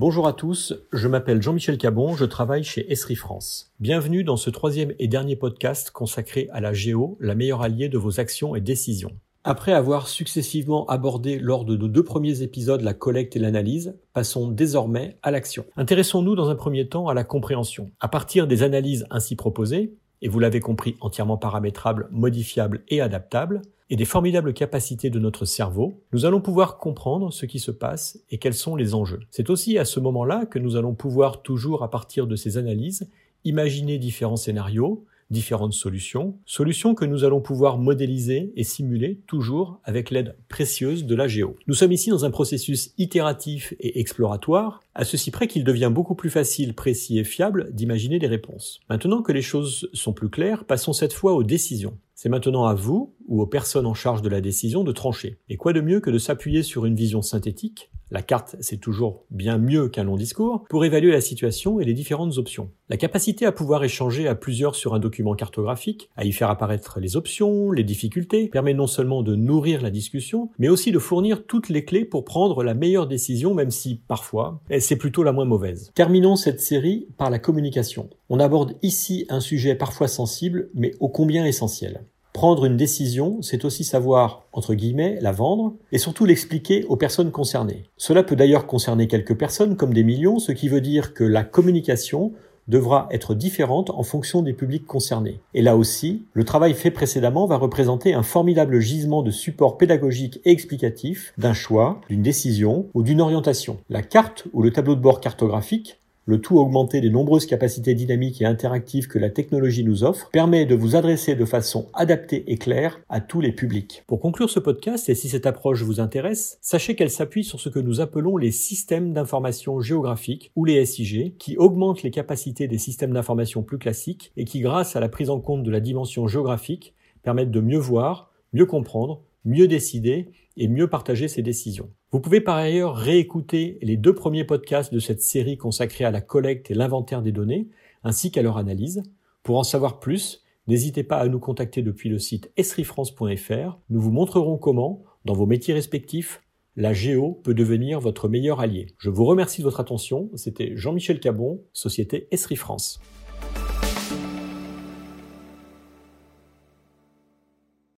Bonjour à tous, je m'appelle Jean-Michel Cabon, je travaille chez Esri France. Bienvenue dans ce troisième et dernier podcast consacré à la géo, la meilleure alliée de vos actions et décisions. Après avoir successivement abordé lors de nos deux premiers épisodes la collecte et l'analyse, passons désormais à l'action. Intéressons-nous dans un premier temps à la compréhension. À partir des analyses ainsi proposées, et vous l'avez compris entièrement paramétrables, modifiables et adaptables, et des formidables capacités de notre cerveau, nous allons pouvoir comprendre ce qui se passe et quels sont les enjeux. C'est aussi à ce moment-là que nous allons pouvoir toujours à partir de ces analyses imaginer différents scénarios, différentes solutions, solutions que nous allons pouvoir modéliser et simuler toujours avec l'aide précieuse de la géo. Nous sommes ici dans un processus itératif et exploratoire, à ceci près qu'il devient beaucoup plus facile, précis et fiable d'imaginer des réponses. Maintenant que les choses sont plus claires, passons cette fois aux décisions. C'est maintenant à vous ou aux personnes en charge de la décision de trancher. Et quoi de mieux que de s'appuyer sur une vision synthétique? La carte, c'est toujours bien mieux qu'un long discours pour évaluer la situation et les différentes options. La capacité à pouvoir échanger à plusieurs sur un document cartographique, à y faire apparaître les options, les difficultés, permet non seulement de nourrir la discussion, mais aussi de fournir toutes les clés pour prendre la meilleure décision, même si parfois c'est plutôt la moins mauvaise. Terminons cette série par la communication. On aborde ici un sujet parfois sensible, mais ô combien essentiel. Prendre une décision, c'est aussi savoir, entre guillemets, la vendre, et surtout l'expliquer aux personnes concernées. Cela peut d'ailleurs concerner quelques personnes comme des millions, ce qui veut dire que la communication devra être différente en fonction des publics concernés. Et là aussi, le travail fait précédemment va représenter un formidable gisement de support pédagogique et explicatif d'un choix, d'une décision ou d'une orientation. La carte ou le tableau de bord cartographique le tout augmenté des nombreuses capacités dynamiques et interactives que la technologie nous offre, permet de vous adresser de façon adaptée et claire à tous les publics. Pour conclure ce podcast, et si cette approche vous intéresse, sachez qu'elle s'appuie sur ce que nous appelons les systèmes d'information géographique ou les SIG, qui augmentent les capacités des systèmes d'information plus classiques et qui, grâce à la prise en compte de la dimension géographique, permettent de mieux voir, mieux comprendre, mieux décider et mieux partager ses décisions. Vous pouvez par ailleurs réécouter les deux premiers podcasts de cette série consacrée à la collecte et l'inventaire des données, ainsi qu'à leur analyse. Pour en savoir plus, n'hésitez pas à nous contacter depuis le site esrifrance.fr. Nous vous montrerons comment, dans vos métiers respectifs, la géo peut devenir votre meilleur allié. Je vous remercie de votre attention. C'était Jean-Michel Cabon, Société Esri France.